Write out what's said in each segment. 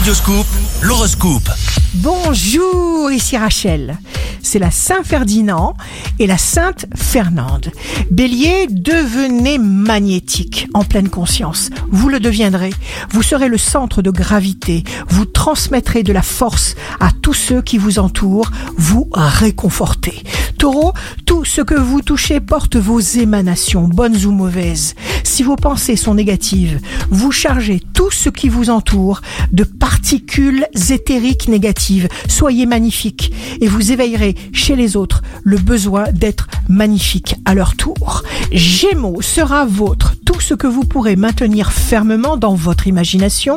Radioscoop, l'horoscope. Bonjour, ici Rachel. C'est la Saint Ferdinand et la Sainte Fernande. Bélier, devenez magnétique en pleine conscience. Vous le deviendrez. Vous serez le centre de gravité. Vous transmettrez de la force à tous ceux qui vous entourent. Vous réconfortez. Taureau, tout ce que vous touchez porte vos émanations, bonnes ou mauvaises. Si vos pensées sont négatives, vous chargez tout ce qui vous entoure de particules éthériques négatives. Soyez magnifique et vous éveillerez chez les autres le besoin d'être magnifique à leur tour. Gémeaux sera vôtre tout ce que vous pourrez maintenir fermement dans votre imagination.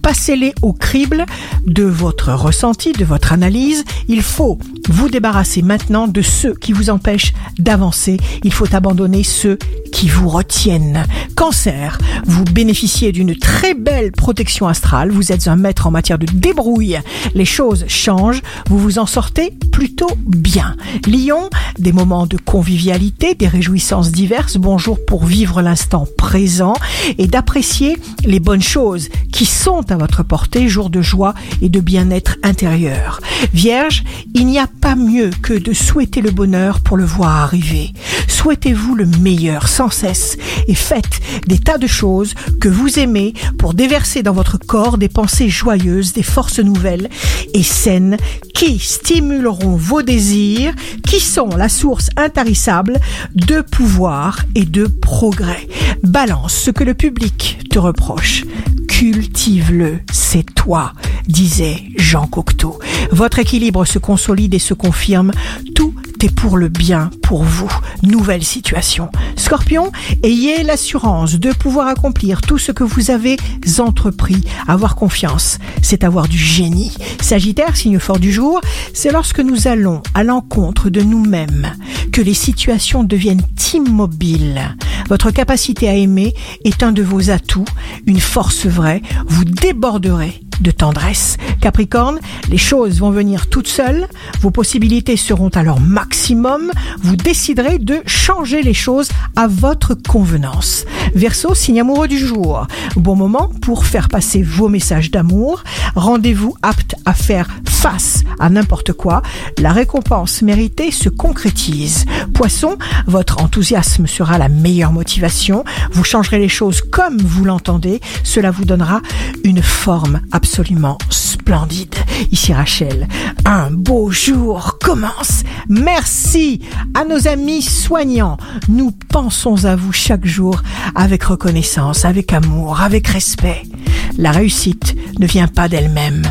Passez-les au crible de votre ressenti, de votre analyse. Il faut vous débarrasser maintenant de ceux qui vous empêchent d'avancer. Il faut abandonner ceux qui vous retiennent. Cancer, vous bénéficiez d'une très belle protection astrale. Vous êtes un maître en matière de débrouille. Les choses changent. Vous vous en sortez plutôt bien. Lion, des moments de convivialité, des réjouissances diverses. Bonjour pour vivre l'instant présent et d'apprécier les bonnes choses qui sont à votre portée, jour de joie et de bien-être intérieur. Vierge, il n'y a pas mieux que de souhaiter le bonheur pour le voir arriver. Souhaitez-vous le meilleur sans cesse et faites des tas de choses que vous aimez pour déverser dans votre corps des pensées joyeuses, des forces nouvelles et saines qui stimuleront vos désirs, qui sont la source intarissable de pouvoir et de progrès. Balance ce que le public te reproche. Cultive-le, c'est toi, disait Jean Cocteau. Votre équilibre se consolide et se confirme. Est pour le bien pour vous. Nouvelle situation. Scorpion, ayez l'assurance de pouvoir accomplir tout ce que vous avez entrepris. Avoir confiance, c'est avoir du génie. Sagittaire, signe fort du jour, c'est lorsque nous allons à l'encontre de nous-mêmes que les situations deviennent immobiles. Votre capacité à aimer est un de vos atouts, une force vraie. Vous déborderez de tendresse. Capricorne, les choses vont venir toutes seules, vos possibilités seront à leur maximum, vous déciderez de changer les choses à votre convenance. Verseau, signe amoureux du jour. Bon moment pour faire passer vos messages d'amour. Rendez-vous apte à faire face à n'importe quoi. La récompense méritée se concrétise. Poisson, votre enthousiasme sera la meilleure motivation. Vous changerez les choses comme vous l'entendez. Cela vous donnera une forme absolument splendide. Ici Rachel, un beau jour commence. Merci à nos amis soignants. Nous pensons à vous chaque jour avec reconnaissance, avec amour, avec respect. La réussite ne vient pas d'elle-même.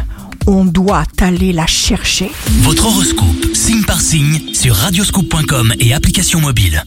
On doit aller la chercher. Votre horoscope, signe par signe, sur radioscoop.com et application mobile.